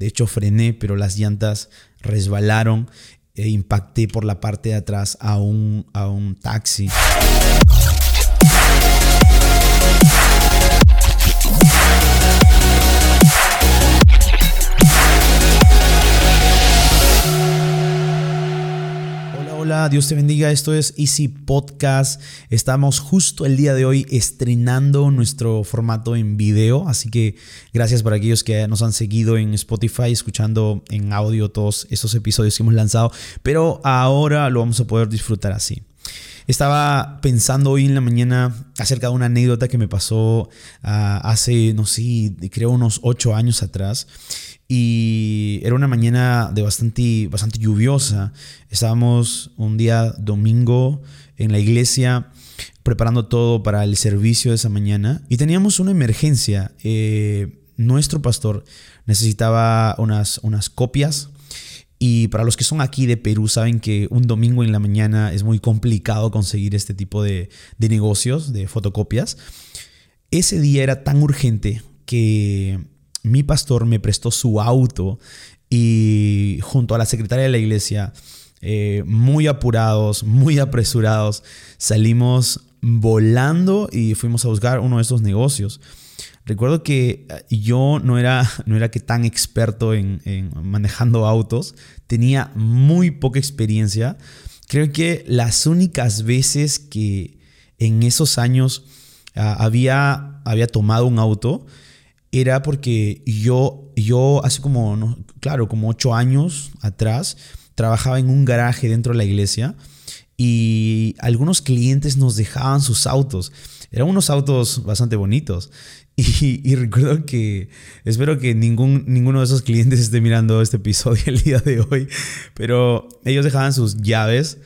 De hecho, frené, pero las llantas resbalaron e impacté por la parte de atrás a un, a un taxi. Hola, Dios te bendiga. Esto es Easy Podcast. Estamos justo el día de hoy estrenando nuestro formato en video, así que gracias para aquellos que nos han seguido en Spotify, escuchando en audio todos esos episodios que hemos lanzado, pero ahora lo vamos a poder disfrutar así. Estaba pensando hoy en la mañana acerca de una anécdota que me pasó ah, hace, no sé, creo unos ocho años atrás y era una mañana de bastante, bastante lluviosa. Estábamos un día domingo en la iglesia preparando todo para el servicio de esa mañana y teníamos una emergencia. Eh, nuestro pastor necesitaba unas, unas copias y para los que son aquí de Perú saben que un domingo en la mañana es muy complicado conseguir este tipo de, de negocios, de fotocopias. Ese día era tan urgente que mi pastor me prestó su auto y junto a la secretaria de la iglesia, eh, muy apurados, muy apresurados, salimos volando y fuimos a buscar uno de esos negocios. Recuerdo que eh, yo no era, no era que tan experto en, manejando autos, tenía muy poca experiencia. Creo que las únicas veces que en esos años ah, había, había tomado un auto, era porque yo, yo hace como, claro, como ocho años atrás, trabajaba en un garaje dentro de la iglesia y algunos clientes nos dejaban sus autos. Eran unos autos bastante bonitos. Y, recuerdo que, espero que ningún, ninguno de esos clientes esté mirando este episodio el día de hoy, pero ellos dejaban sus llaves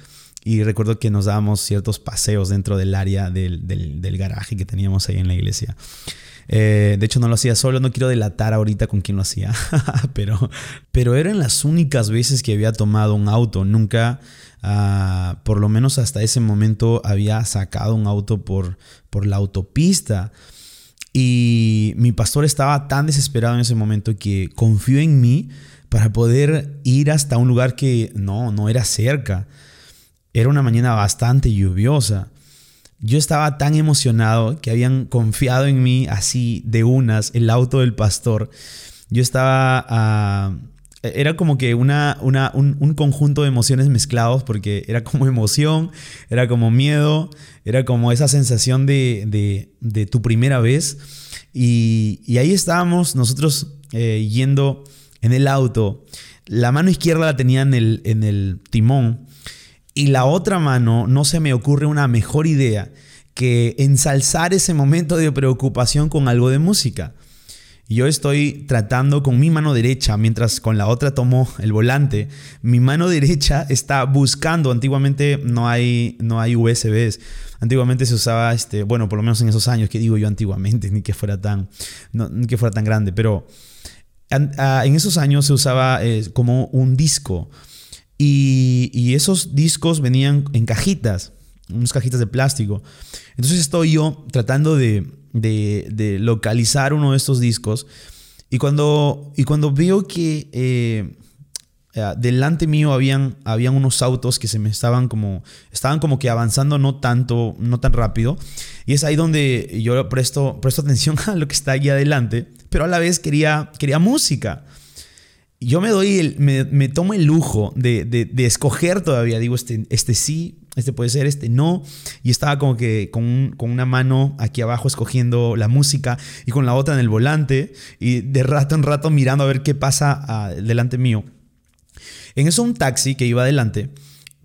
y recuerdo que nos dábamos ciertos paseos dentro del área del, del, del garaje que teníamos ahí en la iglesia. Eh, de hecho, no lo hacía solo, no quiero delatar ahorita con quién lo hacía, pero, pero eran las únicas veces que había tomado un auto. Nunca, ah, por lo menos hasta ese momento, había sacado un auto por, por la autopista. Y mi pastor estaba tan desesperado en ese momento que confió en mí para poder ir hasta un lugar que no, no era cerca. Era una mañana bastante lluviosa. Yo estaba tan emocionado que habían confiado en mí así de unas, el auto del pastor. Yo estaba... Ah, era como que una, una un, conjunto de emociones mezclados porque era como emoción, era como miedo, era como esa sensación de, de, tu primera vez. Y, y ahí estábamos nosotros eh, yendo en el auto. La mano izquierda la tenía en el, en el timón y la otra mano no se me ocurre una mejor idea que ensalzar ese momento de preocupación con algo de música. Yo estoy tratando con mi mano derecha, mientras con la otra tomo el volante. Mi mano derecha está buscando. Antiguamente no hay, no hay USBs. Antiguamente se usaba, este, bueno, por lo menos en esos años, que digo yo antiguamente, ni que fuera tan, ni que fuera tan grande, pero en esos años se usaba eh, como un disco. Y, esos discos venían en cajitas, unas cajitas de plástico. Entonces estoy yo tratando de, localizar uno de estos discos. Y cuando, y cuando veo que eh, eh, delante mío habían, habían unos autos que se me estaban como, estaban como que avanzando no tanto, no tan rápido. Y es ahí donde yo presto, presto atención a lo que está aquí adelante, pero a la vez quería, quería música yo me doy, el, me, tomo el lujo de, escoger todavía, digo, este, este sí, este puede ser, este no, y estaba como que con, una mano aquí abajo escogiendo la música y con la otra en el volante, y de rato en rato mirando a ver qué pasa ah, delante mío. En eso un taxi que iba adelante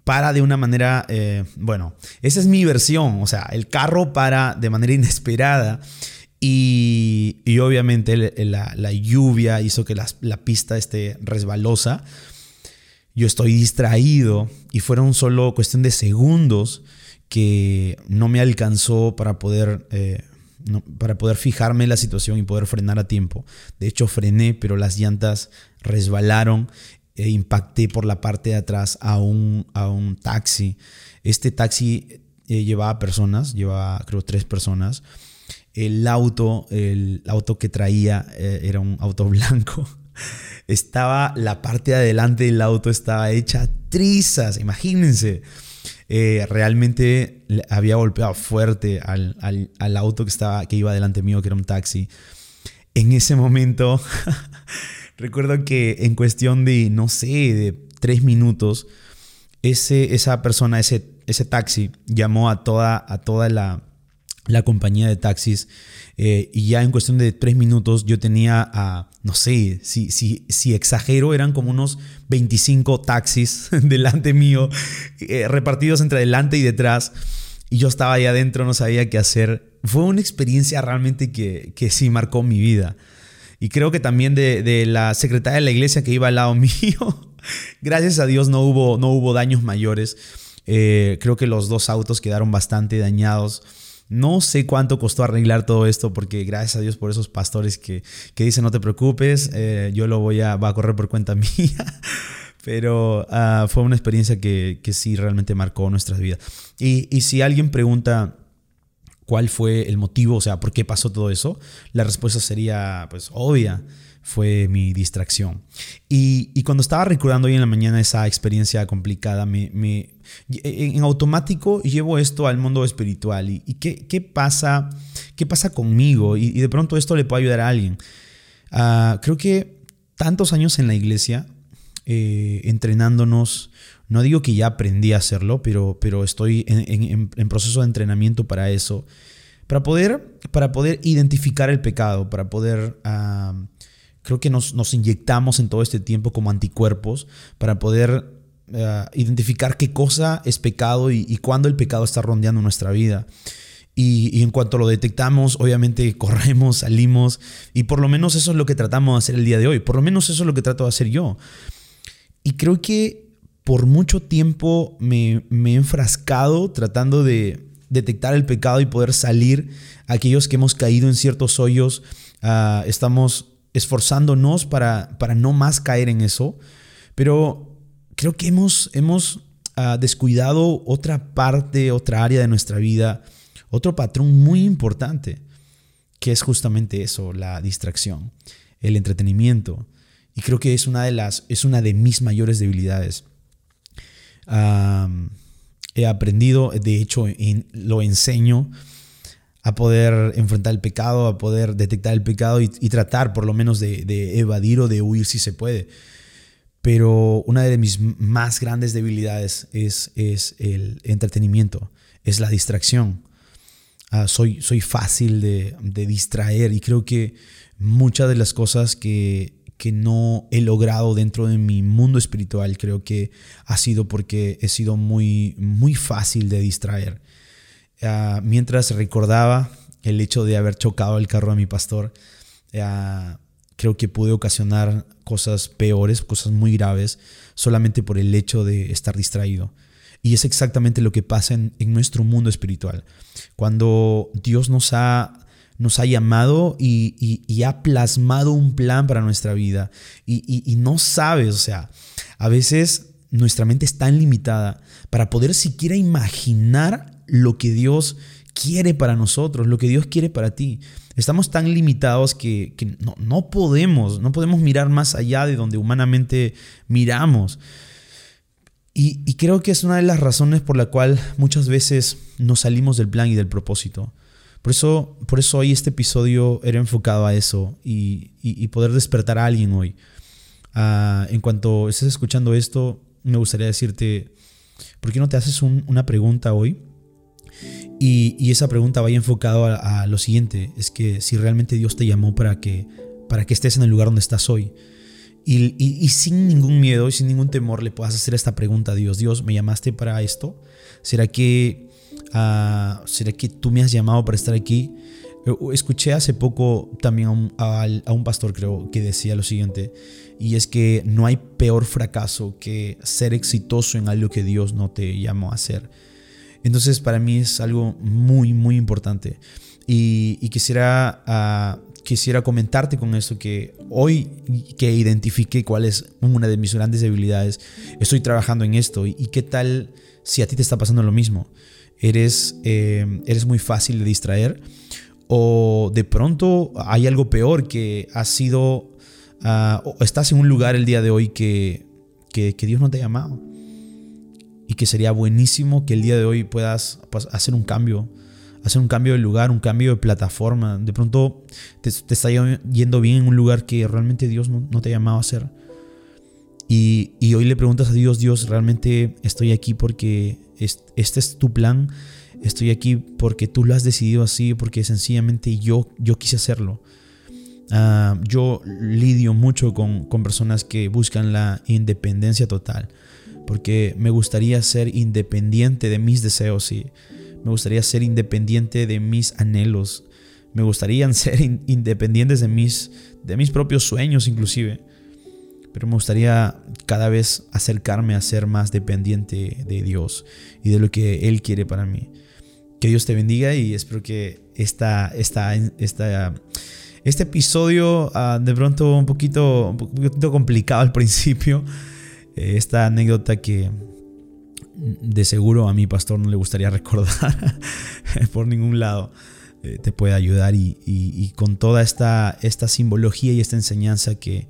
para de una manera, eh, bueno, esa es mi versión, o sea, el carro para de manera inesperada y, obviamente la, lluvia hizo que la, pista esté resbalosa. Yo estoy distraído y fueron solo cuestión de segundos que no me alcanzó para poder, eh, para poder fijarme en la situación y poder frenar a tiempo. De hecho, frené, pero las llantas resbalaron e impacté por la parte de atrás a un, a un taxi. Este taxi eh, llevaba personas, llevaba creo tres personas el auto, el auto que traía eh, era un auto blanco. estaba la parte de adelante del auto estaba hecha trizas, imagínense. Eh, realmente había golpeado fuerte al, al, auto que, estaba, que iba delante mío, que era un taxi. En ese momento, recuerdo que en cuestión de, no sé, de tres minutos, ese, esa persona, ese, ese taxi, llamó a toda, a toda la, la compañía de taxis eh, y ya en cuestión de tres minutos yo tenía a, no sé, si, si, si exagero, eran como unos 25 taxis delante mío, eh, repartidos entre delante y detrás. Y yo estaba ahí adentro, no sabía qué hacer. Fue una experiencia realmente que, que sí marcó mi vida. Y creo que también de, de, la secretaria de la iglesia que iba al lado mío, gracias a Dios no hubo, no hubo daños mayores. Eh, creo que los dos autos quedaron bastante dañados. No sé cuánto costó arreglar todo esto porque gracias a Dios por esos pastores que, que dicen no te preocupes, eh, yo lo voy a, va a correr por cuenta mía. Pero ah, fue una experiencia que, que, sí realmente marcó nuestras vidas. Y, y si alguien pregunta cuál fue el motivo, o sea, por qué pasó todo eso, la respuesta sería pues obvia fue mi distracción. Y, cuando estaba recordando hoy en la mañana esa experiencia complicada, me, en automático llevo esto al mundo espiritual. ¿Y, qué, pasa, qué pasa conmigo? Y, de pronto esto le puede ayudar a alguien. Uh, creo que tantos años en la iglesia, eh, entrenándonos, no digo que ya aprendí a hacerlo, pero, pero estoy en, proceso de entrenamiento para eso. Para poder, para poder identificar el pecado, para poder... Uh, creo que nos, nos, inyectamos en todo este tiempo como anticuerpos para poder uh, identificar qué cosa es pecado y, y cuándo el pecado está rondeando nuestra vida. Y, y, en cuanto lo detectamos, obviamente corremos, salimos y por lo menos eso es lo que tratamos de hacer el día de hoy. Por lo menos eso es lo que trato de hacer yo. Y creo que por mucho tiempo me, me he enfrascado tratando de detectar el pecado y poder salir. Aquellos que hemos caído en ciertos hoyos, uh, estamos esforzándonos para, para no más caer en eso, pero creo que hemos, hemos uh, descuidado otra parte, otra área de nuestra vida, otro patrón muy importante, que es justamente eso, la distracción, el entretenimiento. Y creo que es una de, las, es una de mis mayores debilidades. He aprendido, de hecho en, lo enseño, a poder enfrentar el pecado, a poder detectar el pecado y, tratar por lo menos de, de, evadir o de huir si se puede. Pero una de mis más grandes debilidades es, es el entretenimiento, es la distracción. Uh, soy, soy fácil de, de, distraer y creo que muchas de las cosas que, que no he logrado dentro de mi mundo espiritual creo que ha sido porque he sido muy, muy fácil de distraer. Mientras recordaba el hecho de haber chocado el carro a mi pastor, creo que pude ocasionar cosas peores, cosas muy graves, solamente por el hecho de estar distraído. Y es exactamente lo que pasa en, nuestro mundo espiritual. Cuando Dios nos ha, nos ha llamado y, y, y, ha plasmado un plan para nuestra vida y, y no sabes, o sea, a veces nuestra mente es tan limitada para poder siquiera imaginar lo que Dios quiere para nosotros, lo que Dios quiere para ti. Estamos tan limitados que, no, no, podemos, no podemos mirar más allá de donde humanamente miramos. Y, creo que es una de las razones por la cual muchas veces nos salimos del plan y del propósito. Por eso, por eso hoy este episodio era enfocado a eso y, poder despertar a alguien hoy. Uh, en cuanto estés escuchando esto, me gustaría decirte, ¿por qué no te haces un, una pregunta hoy? Y, esa pregunta vaya enfocado a, lo siguiente, es que si realmente Dios te llamó para que, para que estés en el lugar donde estás hoy. Y, y, sin ningún miedo y sin ningún temor le puedas hacer esta pregunta a Dios. Dios, ¿me llamaste para esto? ¿Será que, uh, ¿será que tú me has llamado para estar aquí? Escuché hace poco también a a, a un pastor, creo, que decía lo siguiente, y es que no hay peor fracaso que ser exitoso en algo que Dios no te llamó a hacer. Entonces para mí es algo muy, muy importante. Y, quisiera, uh, quisiera comentarte con eso que hoy que identifique cuál es una de mis grandes debilidades, estoy trabajando en esto. ¿Y, qué tal si a ti te está pasando lo mismo? Eres, eh, eres muy fácil de distraer o de pronto hay algo peor que has sido ah, o estás en un lugar el día de hoy que, que, que Dios no te ha llamado y que sería buenísimo que el día de hoy puedas hacer un cambio, hacer un cambio de lugar, un cambio de plataforma. De pronto te, está yendo bien en un lugar que realmente Dios no, te ha llamado a hacer. Y, hoy le preguntas a Dios, Dios, realmente estoy aquí porque este es tu plan, estoy aquí porque tú lo has decidido así, porque sencillamente yo, yo quise hacerlo. Ah, yo lidio mucho con personas que buscan la independencia total porque me gustaría ser independiente de mis deseos y me gustaría ser independiente de mis anhelos. Me gustaría ser independientes de mis, de mis propios sueños inclusive. Pero me gustaría cada vez acercarme a ser más dependiente de Dios y de lo que Él quiere para mí. Que Dios te bendiga y espero que esta, esta, esta, este episodio ah, de pronto un poquito, un poquito complicado al principio esta anécdota que de seguro a mi pastor no le gustaría recordar por ningún lado. Eh, te puede ayudar y, con toda esta, esta simbología y esta enseñanza que,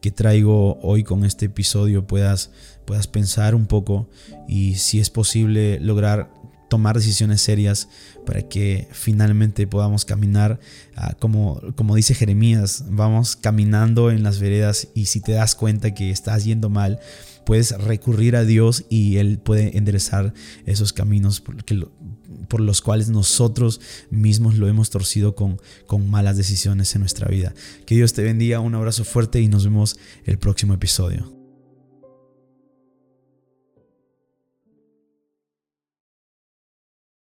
que traigo hoy con este episodio puedas, puedas pensar un poco y si es posible lograr tomar decisiones serias para que finalmente podamos caminar, ah, como, como dice Jeremías, vamos caminando en las veredas y si te das cuenta que estás yendo mal, puedes recurrir a Dios y Él puede enderezar esos caminos por los cuales nosotros mismos lo hemos torcido con, con malas decisiones en nuestra vida. Que Dios te bendiga, un abrazo fuerte y nos vemos el próximo episodio.